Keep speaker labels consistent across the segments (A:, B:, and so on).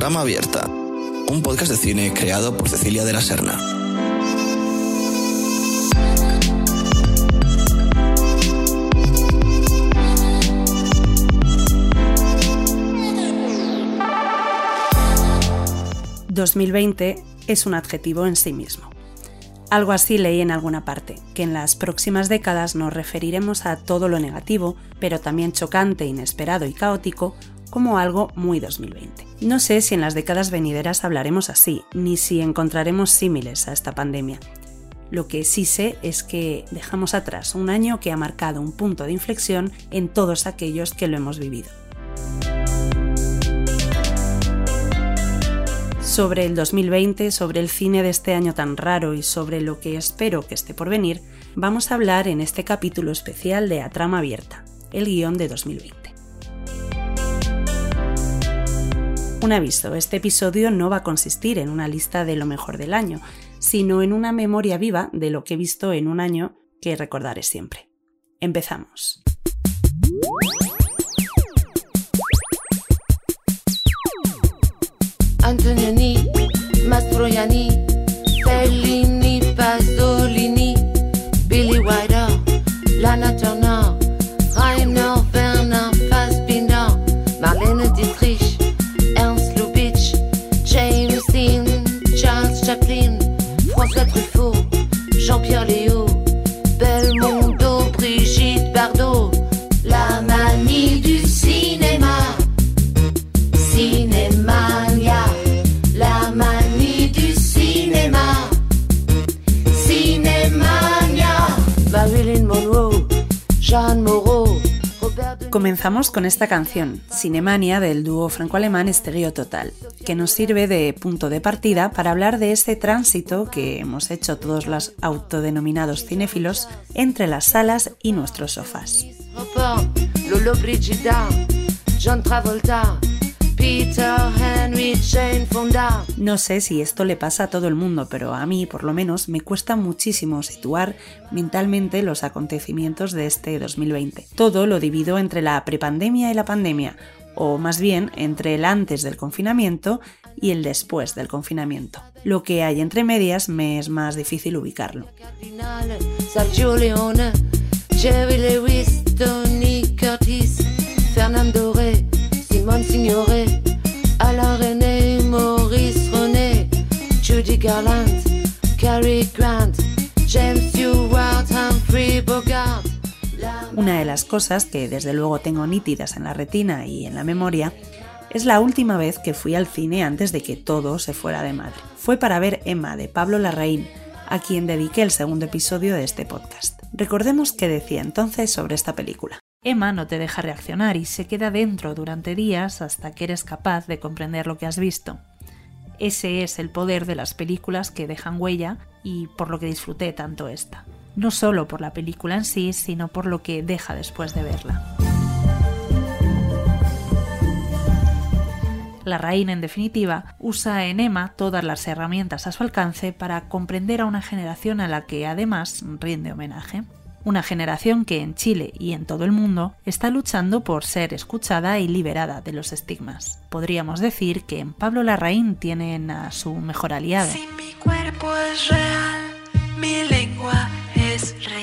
A: Trama Abierta, un podcast de cine creado por Cecilia de la Serna.
B: «2020 es un adjetivo en sí mismo. Algo así leí en alguna parte, que en las próximas décadas nos referiremos a todo lo negativo, pero también chocante, inesperado y caótico, como algo muy 2020. No sé si en las décadas venideras hablaremos así, ni si encontraremos símiles a esta pandemia. Lo que sí sé es que dejamos atrás un año que ha marcado un punto de inflexión en todos aquellos que lo hemos vivido. sobre el 2020, sobre el cine de este año tan raro y sobre lo que espero que esté por venir, vamos a hablar en este capítulo especial de A Trama Abierta, el guion de 2020. Un aviso, este episodio no va a consistir en una lista de lo mejor del año, sino en una memoria viva de lo que he visto en un año que recordaré siempre. Empezamos.
C: Mastroianni, Billy Lana Rainer Marlene purely
B: Comenzamos con esta canción, Cinemania del dúo franco-alemán Estereo Total, que nos sirve de punto de partida para hablar de ese tránsito que hemos hecho todos los autodenominados cinéfilos entre las salas y nuestros sofás. No sé si esto le pasa a todo el mundo, pero a mí, por lo menos, me cuesta muchísimo situar mentalmente los acontecimientos de este 2020. Todo lo divido entre la prepandemia y la pandemia, o más bien entre el antes del confinamiento y el después del confinamiento. Lo que hay entre medias me es más difícil ubicarlo.
C: Fernando Rey, Simone Signoret, Judy Garland, Cary Grant, James Stewart, Humphrey Bogart. La
B: Una de las cosas que desde luego tengo nítidas en la retina y en la memoria es la última vez que fui al cine antes de que todo se fuera de madre. Fue para ver Emma de Pablo Larraín, a quien dediqué el segundo episodio de este podcast. Recordemos que decía entonces sobre esta película. Emma no te deja reaccionar y se queda dentro durante días hasta que eres capaz de comprender lo que has visto. Ese es el poder de las películas que dejan huella y por lo que disfruté tanto esta. No solo por la película en sí, sino por lo que deja después de verla. La Rain, en definitiva, usa en Emma todas las herramientas a su alcance para comprender a una generación a la que además rinde homenaje. Una generación que en Chile y en todo el mundo está luchando por ser escuchada y liberada de los estigmas. Podríamos decir que en Pablo Larraín tienen a su mejor aliado.
D: Si mi cuerpo es real, mi lengua es real.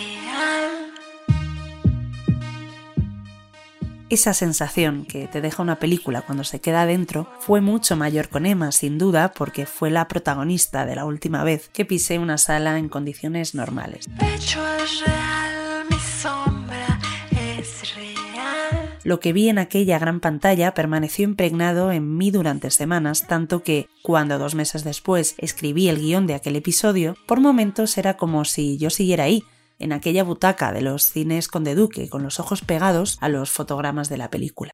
B: Esa sensación que te deja una película cuando se queda dentro fue mucho mayor con Emma, sin duda, porque fue la protagonista de la última vez que pisé una sala en condiciones normales.
D: Pecho es real, sombra es real.
B: Lo que vi en aquella gran pantalla permaneció impregnado en mí durante semanas, tanto que, cuando dos meses después escribí el guion de aquel episodio, por momentos era como si yo siguiera ahí, en aquella butaca de los cines Conde Duque, con los ojos pegados a los fotogramas de la película.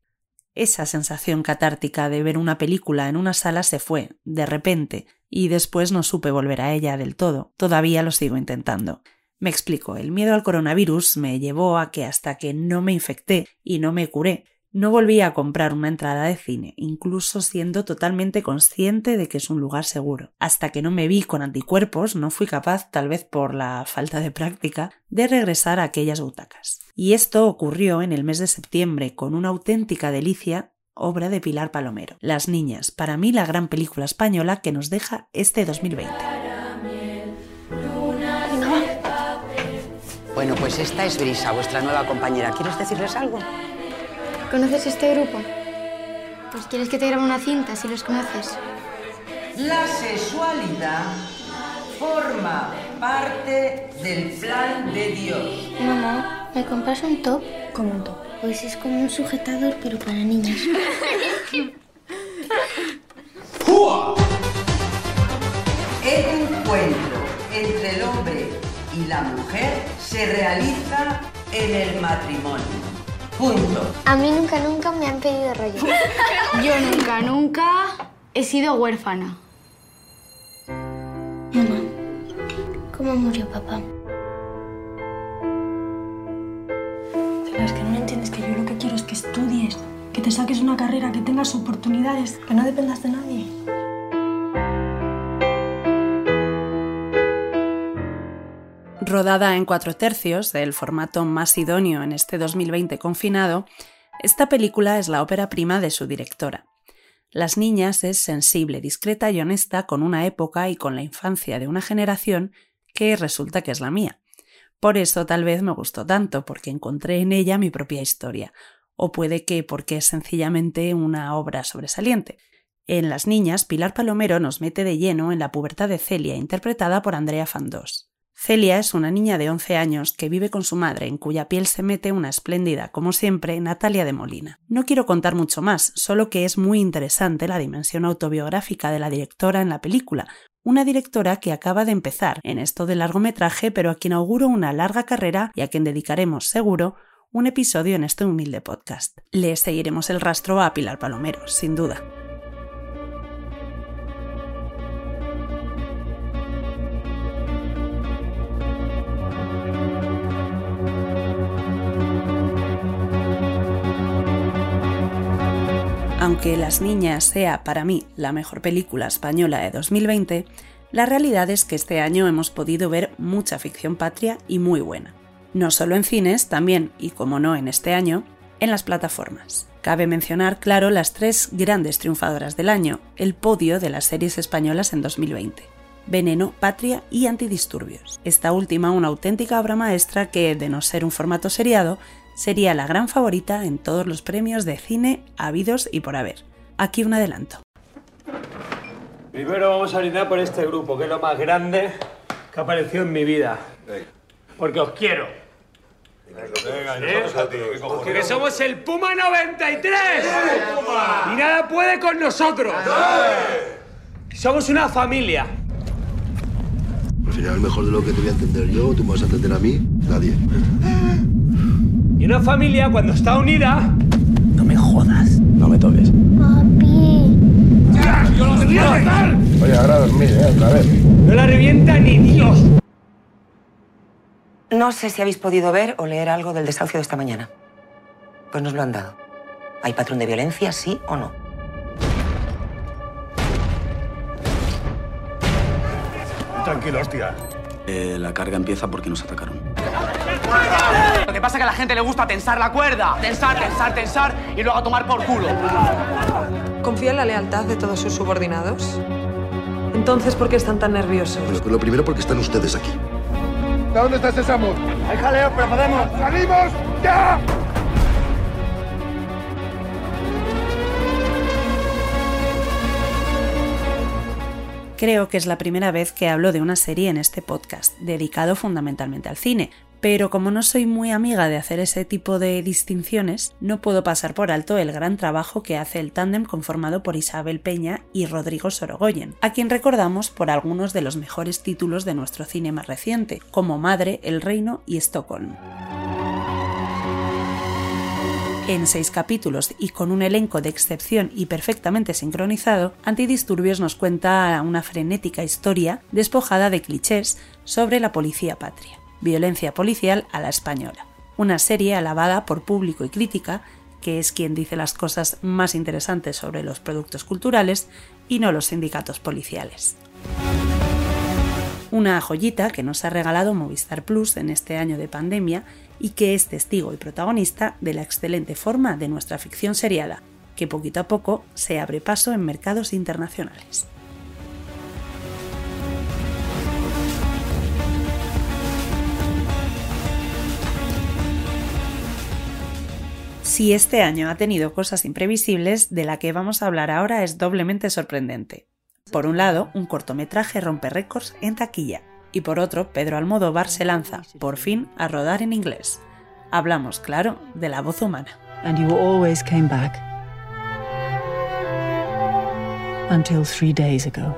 B: Esa sensación catártica de ver una película en una sala se fue, de repente, y después no supe volver a ella del todo. Todavía lo sigo intentando. Me explico, el miedo al coronavirus me llevó a que hasta que no me infecté y no me curé, no volví a comprar una entrada de cine, incluso siendo totalmente consciente de que es un lugar seguro. Hasta que no me vi con anticuerpos, no fui capaz, tal vez por la falta de práctica, de regresar a aquellas butacas. Y esto ocurrió en el mes de septiembre, con una auténtica delicia obra de Pilar Palomero. Las Niñas, para mí la gran película española que nos deja este 2020.
E: Bueno, pues esta es Brisa, vuestra nueva compañera. ¿Quieres decirles algo?
F: ¿Conoces este grupo? Pues quieres que te grabe una cinta si los conoces.
G: La sexualidad forma parte del plan de Dios.
F: Mamá, ¿me compras un top?
H: Como un top.
F: Pues es como un sujetador, pero para niñas.
G: El encuentro entre el hombre y la mujer se realiza en el matrimonio. Punto.
F: A mí nunca, nunca me han pedido rollo.
H: Yo nunca, nunca he sido huérfana.
F: Mamá, ¿cómo murió papá?
H: Pero es que no entiendes que yo lo que quiero es que estudies, que te saques una carrera, que tengas oportunidades, que no dependas de nadie.
B: Rodada en cuatro tercios, del formato más idóneo en este 2020 confinado, esta película es la ópera prima de su directora. Las Niñas es sensible, discreta y honesta con una época y con la infancia de una generación que resulta que es la mía. Por eso tal vez me gustó tanto, porque encontré en ella mi propia historia, o puede que porque es sencillamente una obra sobresaliente. En Las Niñas, Pilar Palomero nos mete de lleno en la pubertad de Celia, interpretada por Andrea Fandós. Celia es una niña de 11 años que vive con su madre, en cuya piel se mete una espléndida, como siempre, Natalia de Molina. No quiero contar mucho más, solo que es muy interesante la dimensión autobiográfica de la directora en la película, una directora que acaba de empezar en esto del largometraje, pero a quien auguro una larga carrera y a quien dedicaremos, seguro, un episodio en este humilde podcast. Le seguiremos el rastro a Pilar Palomero, sin duda. Aunque Las Niñas sea para mí la mejor película española de 2020, la realidad es que este año hemos podido ver mucha ficción patria y muy buena. No solo en cines, también, y como no en este año, en las plataformas. Cabe mencionar, claro, las tres grandes triunfadoras del año, el podio de las series españolas en 2020. Veneno, Patria y Antidisturbios. Esta última una auténtica obra maestra que, de no ser un formato seriado, sería la gran favorita en todos los premios de cine habidos y por haber. Aquí un adelanto.
I: Primero vamos a brindar por este grupo, que es lo más grande que ha aparecido en mi vida. Porque os quiero. ¿Eh? Porque somos el Puma 93. Y nada puede con nosotros. Somos una familia.
J: Al final, mejor de lo que te voy a entender yo, tú me vas a entender a mí, nadie.
I: Y una familia, cuando está unida.
A: No me jodas. No me toques.
F: Papi.
I: ¡Yo lo quería matar!
J: Oye, ahora dormir, ¿eh? Otra vez.
I: No la revienta ni Dios.
E: No sé si habéis podido ver o leer algo del desahucio de esta mañana. Pues nos lo han dado. ¿Hay patrón de violencia, sí o no?
J: Tranquilo, hostia.
A: Eh, la carga empieza porque nos atacaron.
K: Lo que pasa es que a la gente le gusta tensar la cuerda. Tensar, tensar, tensar y luego a tomar por culo.
L: ¿Confía en la lealtad de todos sus subordinados? Entonces, ¿por qué están tan nerviosos?
J: Bueno, pues lo primero porque están ustedes aquí.
M: ¿Dónde está ese Samu?
J: Hay jaleo, pero podemos.
M: ¡Salimos ya!
B: Creo que es la primera vez que hablo de una serie en este podcast, dedicado fundamentalmente al cine, pero como no soy muy amiga de hacer ese tipo de distinciones, no puedo pasar por alto el gran trabajo que hace el tándem conformado por Isabel Peña y Rodrigo Sorogoyen, a quien recordamos por algunos de los mejores títulos de nuestro cine más reciente, como Madre, El Reino y Stockholm. En seis capítulos y con un elenco de excepción y perfectamente sincronizado, Antidisturbios nos cuenta una frenética historia despojada de clichés sobre la policía patria, violencia policial a la española. Una serie alabada por público y crítica, que es quien dice las cosas más interesantes sobre los productos culturales y no los sindicatos policiales. Una joyita que nos ha regalado Movistar Plus en este año de pandemia y que es testigo y protagonista de la excelente forma de nuestra ficción seriada. que poquito a poco se abre paso en mercados internacionales. Si este año ha tenido cosas imprevisibles, de la que vamos a hablar ahora es doblemente sorprendente. Por un lado, un cortometraje rompe récords en taquilla, y por otro, Pedro Almodóvar se lanza, por fin, a rodar en inglés. Hablamos, claro, de la voz humana.
N: And you always came back. Until three days ago.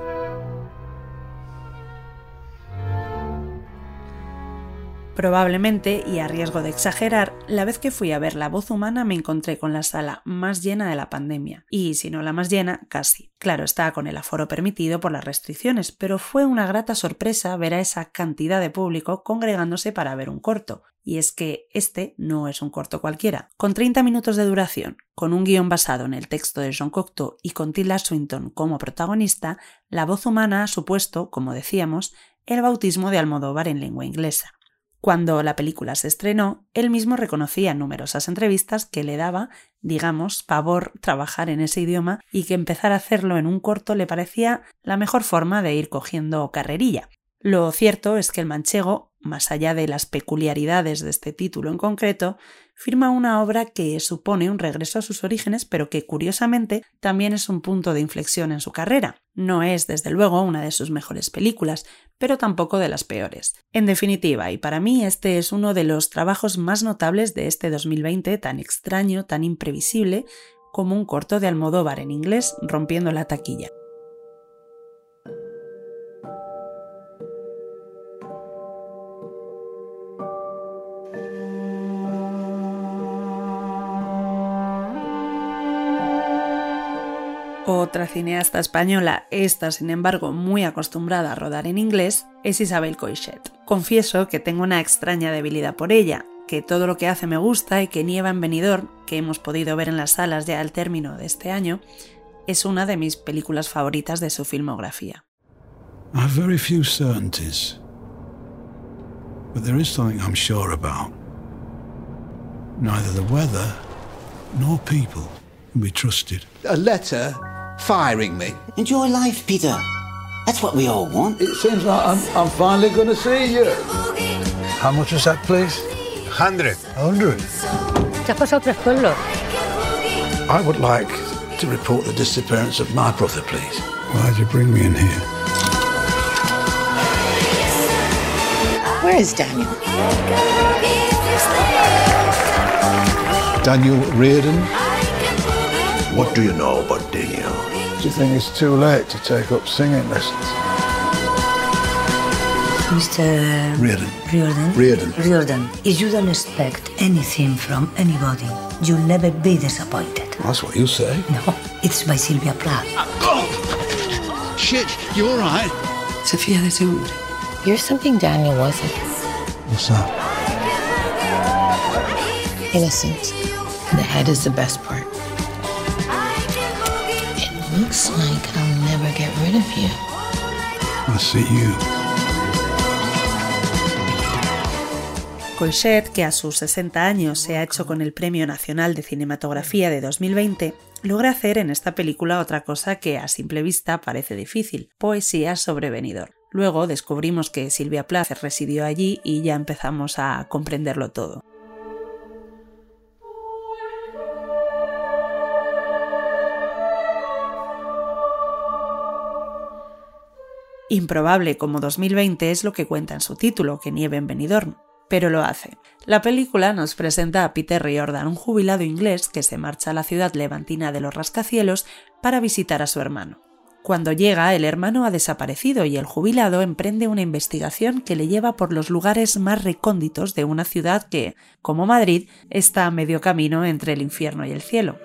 B: Probablemente, y a riesgo de exagerar, la vez que fui a ver La voz humana me encontré con la sala más llena de la pandemia. Y si no la más llena, casi. Claro, está con el aforo permitido por las restricciones, pero fue una grata sorpresa ver a esa cantidad de público congregándose para ver un corto. Y es que este no es un corto cualquiera. Con 30 minutos de duración, con un guion basado en el texto de John Cocteau y con Tilda Swinton como protagonista, La voz humana ha supuesto, como decíamos, el bautismo de Almodóvar en lengua inglesa. Cuando la película se estrenó, él mismo reconocía en numerosas entrevistas que le daba, digamos, pavor trabajar en ese idioma y que empezar a hacerlo en un corto le parecía la mejor forma de ir cogiendo carrerilla. Lo cierto es que el manchego, más allá de las peculiaridades de este título en concreto, firma una obra que supone un regreso a sus orígenes, pero que curiosamente también es un punto de inflexión en su carrera. No es, desde luego, una de sus mejores películas, pero tampoco de las peores. En definitiva, y para mí este es uno de los trabajos más notables de este 2020, tan extraño, tan imprevisible, como un corto de Almodóvar en inglés rompiendo la taquilla. Otra cineasta española, esta sin embargo muy acostumbrada a rodar en inglés, es Isabel Coixet. Confieso que tengo una extraña debilidad por ella, que todo lo que hace me gusta y que Nieva en Benidorm, que hemos podido ver en las salas ya al término de este año, es una de mis películas favoritas de su filmografía.
O: I have very few certainties. But there is something I'm sure about. Neither the weather nor people can be trusted.
P: A letter firing me.
Q: Enjoy life, Peter. That's what we all want.
J: It seems like I'm, I'm finally going to see you.
O: How much was that, please?
J: Hundred.
O: hundred.
R: ¿Te has pasado tres pueblos?
O: I would like to report the disappearance of my brother, please. Why'd you bring me in here?
Q: Where is Daniel?
J: Daniel Reardon. What do you know about Daniel?
O: Do you think it's too late to take up singing lessons?
R: Mr.
O: Reardon.
R: Riordan.
J: Reardon.
R: Riordan, if you don't expect anything from anybody, you'll never be disappointed.
O: That's what you say.
R: No, it's by Sylvia Plath. Ah, oh!
P: Shit, you all right?
Q: Sofía de ese. You're something Daniel wasn't.
O: What's that?
Q: Innocent. The head is the best part. It looks like I'll never get rid of you.
O: I see you.
B: Coixet, que a sus 60 años se ha hecho con el Premio Nacional de Cinematografía de 2020, logra hacer en esta película otra cosa que a simple vista parece difícil, poesía sobre Benidorm. Luego descubrimos que Silvia Plath residió allí y ya empezamos a comprenderlo todo. Improbable como 2020 es lo que cuenta en su título, que nieve en Benidorm, pero lo hace. La película nos presenta a Peter Riordan, un jubilado inglés que se marcha a la ciudad levantina de los rascacielos para visitar a su hermano. Cuando llega, el hermano ha desaparecido y el jubilado emprende una investigación que le lleva por los lugares más recónditos de una ciudad que, como Madrid, está a medio camino entre el infierno y el cielo.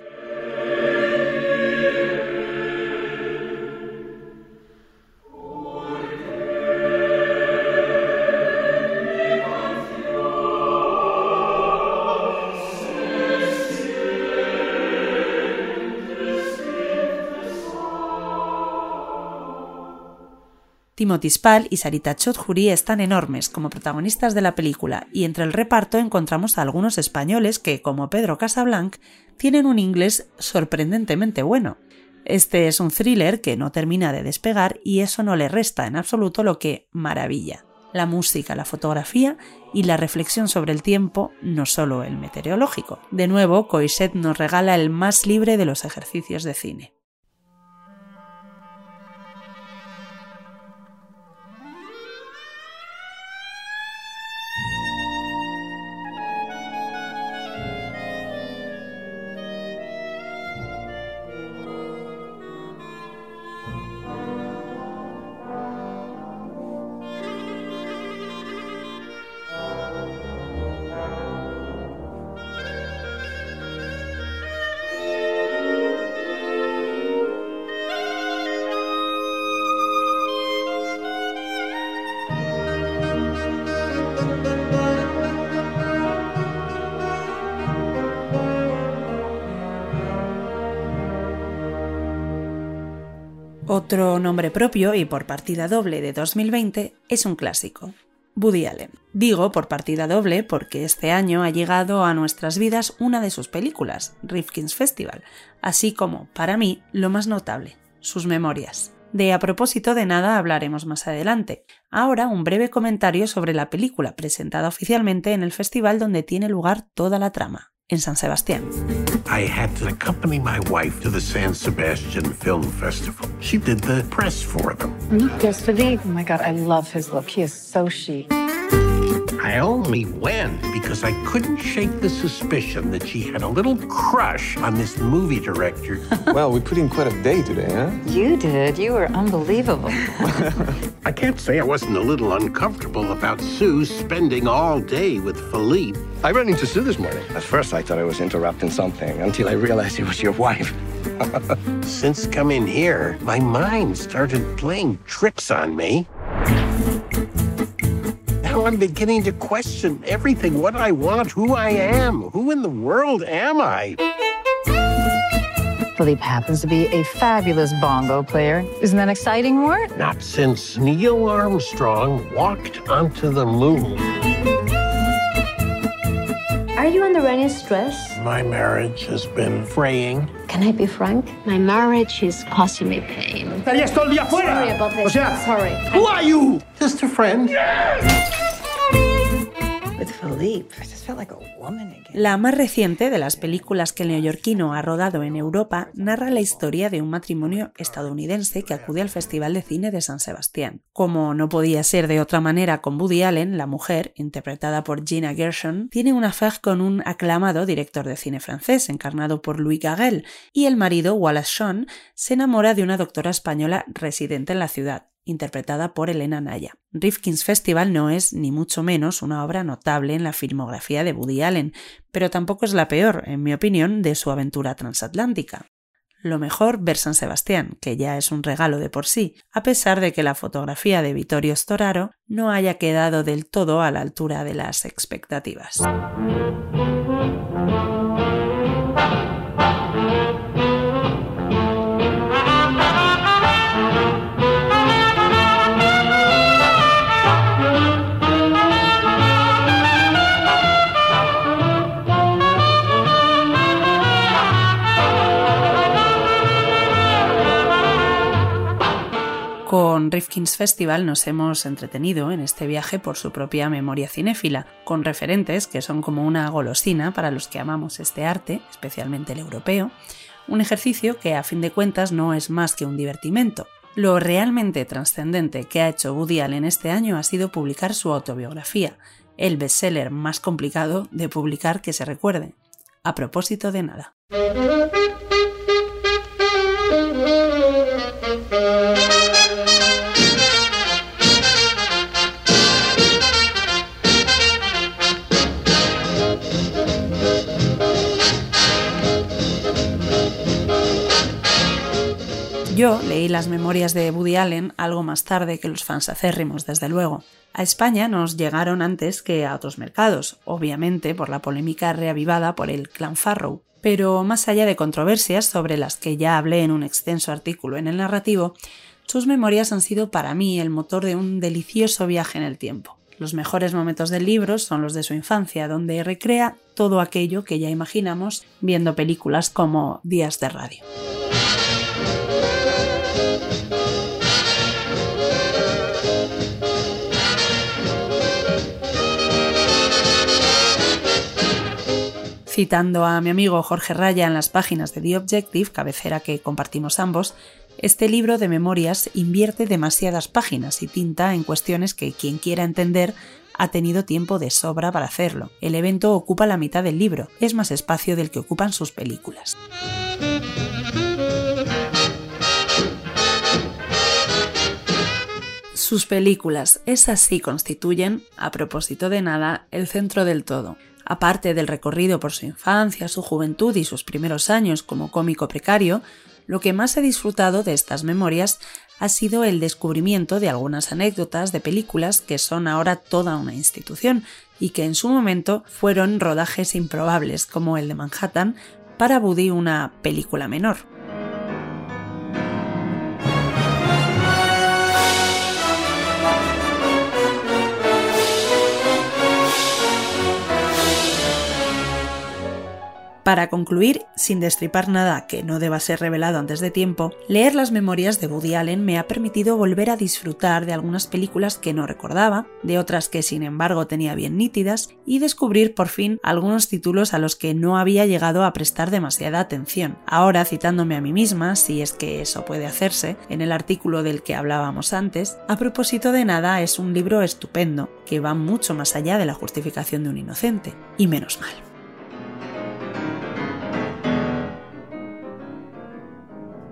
B: Timothy Spall y Sarita Choudhury están enormes como protagonistas de la película y entre el reparto encontramos a algunos españoles que, como Pedro Casablanc, tienen un inglés sorprendentemente bueno. Este es un thriller que no termina de despegar y eso no le resta en absoluto lo que maravilla. La música, la fotografía y la reflexión sobre el tiempo, no solo el meteorológico. De nuevo, Coixet nos regala el más libre de los ejercicios de cine. Otro nombre propio y por partida doble de 2020 es un clásico, Woody Allen. Digo por partida doble porque este año ha llegado a nuestras vidas una de sus películas, Rifkin's Festival, así como, para mí, lo más notable, sus memorias. De a propósito de nada hablaremos más adelante. Ahora un breve comentario sobre la película presentada oficialmente en el festival donde tiene lugar toda la trama en San Sebastián.
S: I had to accompany my wife to the San Sebastian Film Festival. She did the press for them.
T: Lucas Philippe. Oh my God, I love his look. He is so chic.
S: I only went because I couldn't shake the suspicion that she had a little crush on this movie director.
U: well, we put in quite a day today, huh?
T: You did. You were unbelievable.
S: I can't say I wasn't a little uncomfortable about Sue spending all day with Philippe.
J: I ran into Sue this morning. At first, I thought I was interrupting something until I realized it was your wife.
S: Since coming here, my mind started playing tricks on me. Now I'm beginning to question everything what I want, who I am. Who in the world am I?
T: Philippe happens to be a fabulous bongo player. Isn't that exciting, Mort?
S: Not since Neil Armstrong walked onto the moon.
F: Are you under any stress?
S: My marriage has been fraying.
F: Can I be frank? My marriage is causing me pain.
M: Estarías todo el día fuera.
F: Sorry about this.
M: O sea,
F: sorry.
M: who are you?
S: Just a friend.
T: With
B: La más reciente de las películas que el neoyorquino ha rodado en Europa narra la historia de un matrimonio estadounidense que acude al Festival de Cine de San Sebastián. Como no podía ser de otra manera con Woody Allen, la mujer, interpretada por Gina Gershon, tiene una affaire con un aclamado director de cine francés, encarnado por Louis Garrel, y el marido, Wallace Shawn, se enamora de una doctora española residente en la ciudad interpretada por Elena Naya. Rifkin's Festival no es ni mucho menos una obra notable en la filmografía de Woody Allen, pero tampoco es la peor, en mi opinión, de su aventura transatlántica. Lo mejor ver San Sebastián, que ya es un regalo de por sí, a pesar de que la fotografía de Vittorio Storaro no haya quedado del todo a la altura de las expectativas. Rifkin's Festival nos hemos entretenido en este viaje por su propia memoria cinéfila, con referentes que son como una golosina para los que amamos este arte, especialmente el europeo, un ejercicio que a fin de cuentas no es más que un divertimento. Lo realmente trascendente que ha hecho Woody Allen este año ha sido publicar su autobiografía, el bestseller más complicado de publicar que se recuerde. A propósito de nada. Yo leí las memorias de Woody Allen algo más tarde que los fans acérrimos, desde luego. A España nos llegaron antes que a otros mercados, obviamente por la polémica reavivada por el clan Farrow. Pero más allá de controversias sobre las que ya hablé en un extenso artículo en el narrativo, sus memorias han sido para mí el motor de un delicioso viaje en el tiempo. Los mejores momentos del libro son los de su infancia, donde recrea todo aquello que ya imaginamos viendo películas como Días de Radio. Citando a mi amigo Jorge Raya en las páginas de The Objective, cabecera que compartimos ambos, este libro de memorias invierte demasiadas páginas y tinta en cuestiones que quien quiera entender ha tenido tiempo de sobra para hacerlo. El evento ocupa la mitad del libro, es más espacio del que ocupan sus películas. Sus películas, esas sí constituyen, a propósito de nada, el centro del todo. Aparte del recorrido por su infancia, su juventud y sus primeros años como cómico precario, lo que más he disfrutado de estas memorias ha sido el descubrimiento de algunas anécdotas de películas que son ahora toda una institución y que en su momento fueron rodajes improbables como el de Manhattan para Woody una película menor. Para concluir, sin destripar nada que no deba ser revelado antes de tiempo, leer las memorias de Woody Allen me ha permitido volver a disfrutar de algunas películas que no recordaba, de otras que sin embargo tenía bien nítidas, y descubrir por fin algunos títulos a los que no había llegado a prestar demasiada atención. Ahora, citándome a mí misma, si es que eso puede hacerse, en el artículo del que hablábamos antes, a propósito de nada es un libro estupendo, que va mucho más allá de la justificación de un inocente, y menos mal.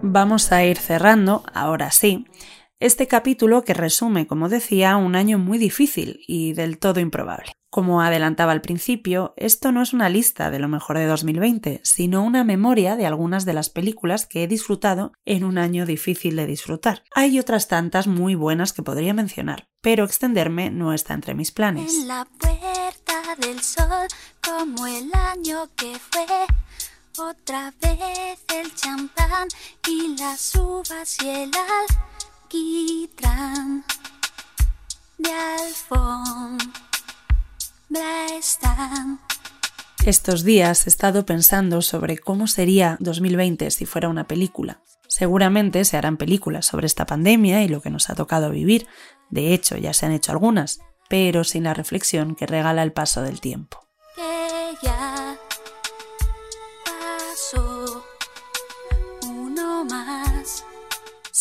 B: Vamos a ir cerrando, ahora sí, este capítulo que resume, como decía, un año muy difícil y del todo improbable. Como adelantaba al principio, esto no es una lista de lo mejor de 2020, sino una memoria de algunas de las películas que he disfrutado en un año difícil de disfrutar. Hay otras tantas muy buenas que podría mencionar, pero extenderme no está entre mis planes.
V: En la puerta del sol, como el año que fue otra vez el champán y las uvas y el alquitrán de alfombra están.
B: Estos días he estado pensando sobre cómo sería 2020 si fuera una película. Seguramente se harán películas sobre esta pandemia y lo que nos ha tocado vivir. De hecho, ya se han hecho algunas, pero sin la reflexión que regala el paso del tiempo.
V: Que ya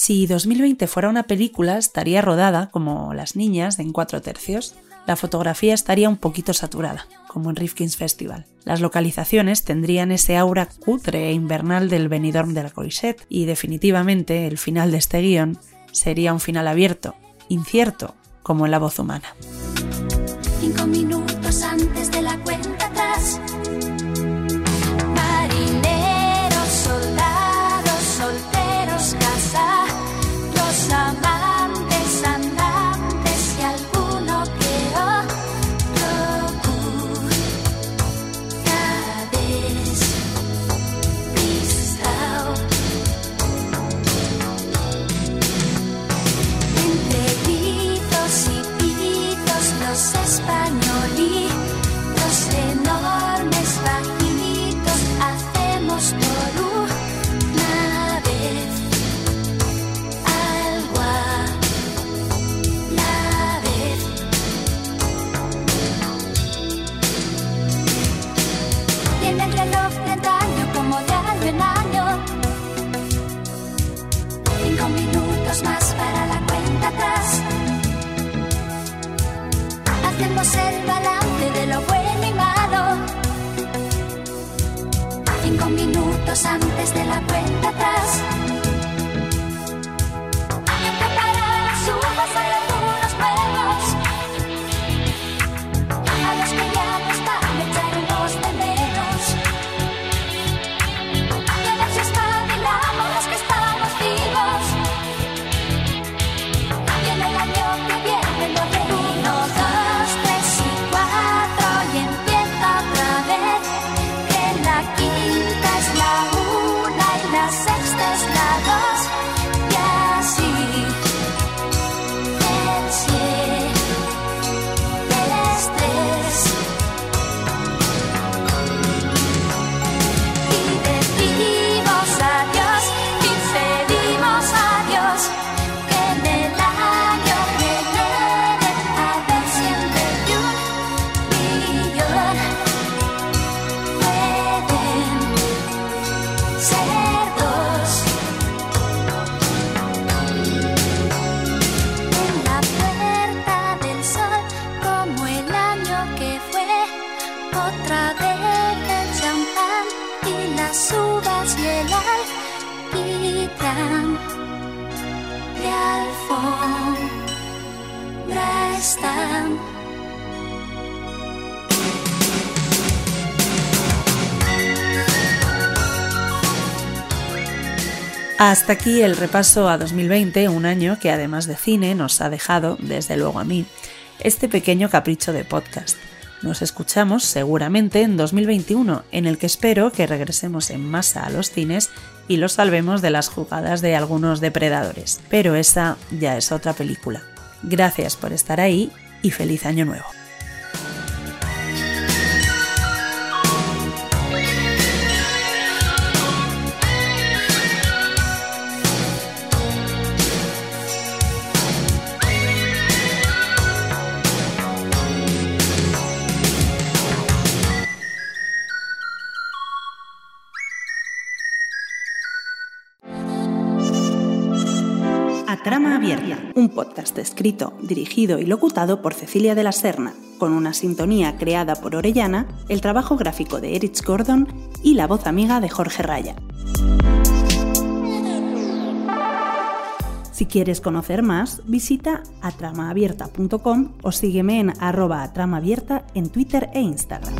B: Si 2020 fuera una película, estaría rodada como Las Niñas en cuatro tercios. La fotografía estaría un poquito saturada, como en Rifkin's Festival. Las localizaciones tendrían ese aura cutre e invernal del Benidorm de la Coixet y definitivamente el final de este guion sería un final abierto, incierto, como en la voz humana.
V: fue otra vez el champán y las uvas y el alquitrán. De alfombra están.
B: Hasta aquí el repaso a 2020, un año que además de cine nos ha dejado, desde luego a mí, este pequeño capricho de podcast. Nos escuchamos seguramente en 2021, en el que espero que regresemos en masa a los cines y los salvemos de las jugadas de algunos depredadores. Pero esa ya es otra película. Gracias por estar ahí y feliz año nuevo. Podcast escrito, dirigido y locutado por Cecilia de la Serna, con una sintonía creada por Orellana, el trabajo gráfico de Erich Gordon y la voz amiga de Jorge Raya. Si quieres conocer más, visita atramaabierta.com o sígueme en arroba atramaabierta en Twitter e Instagram.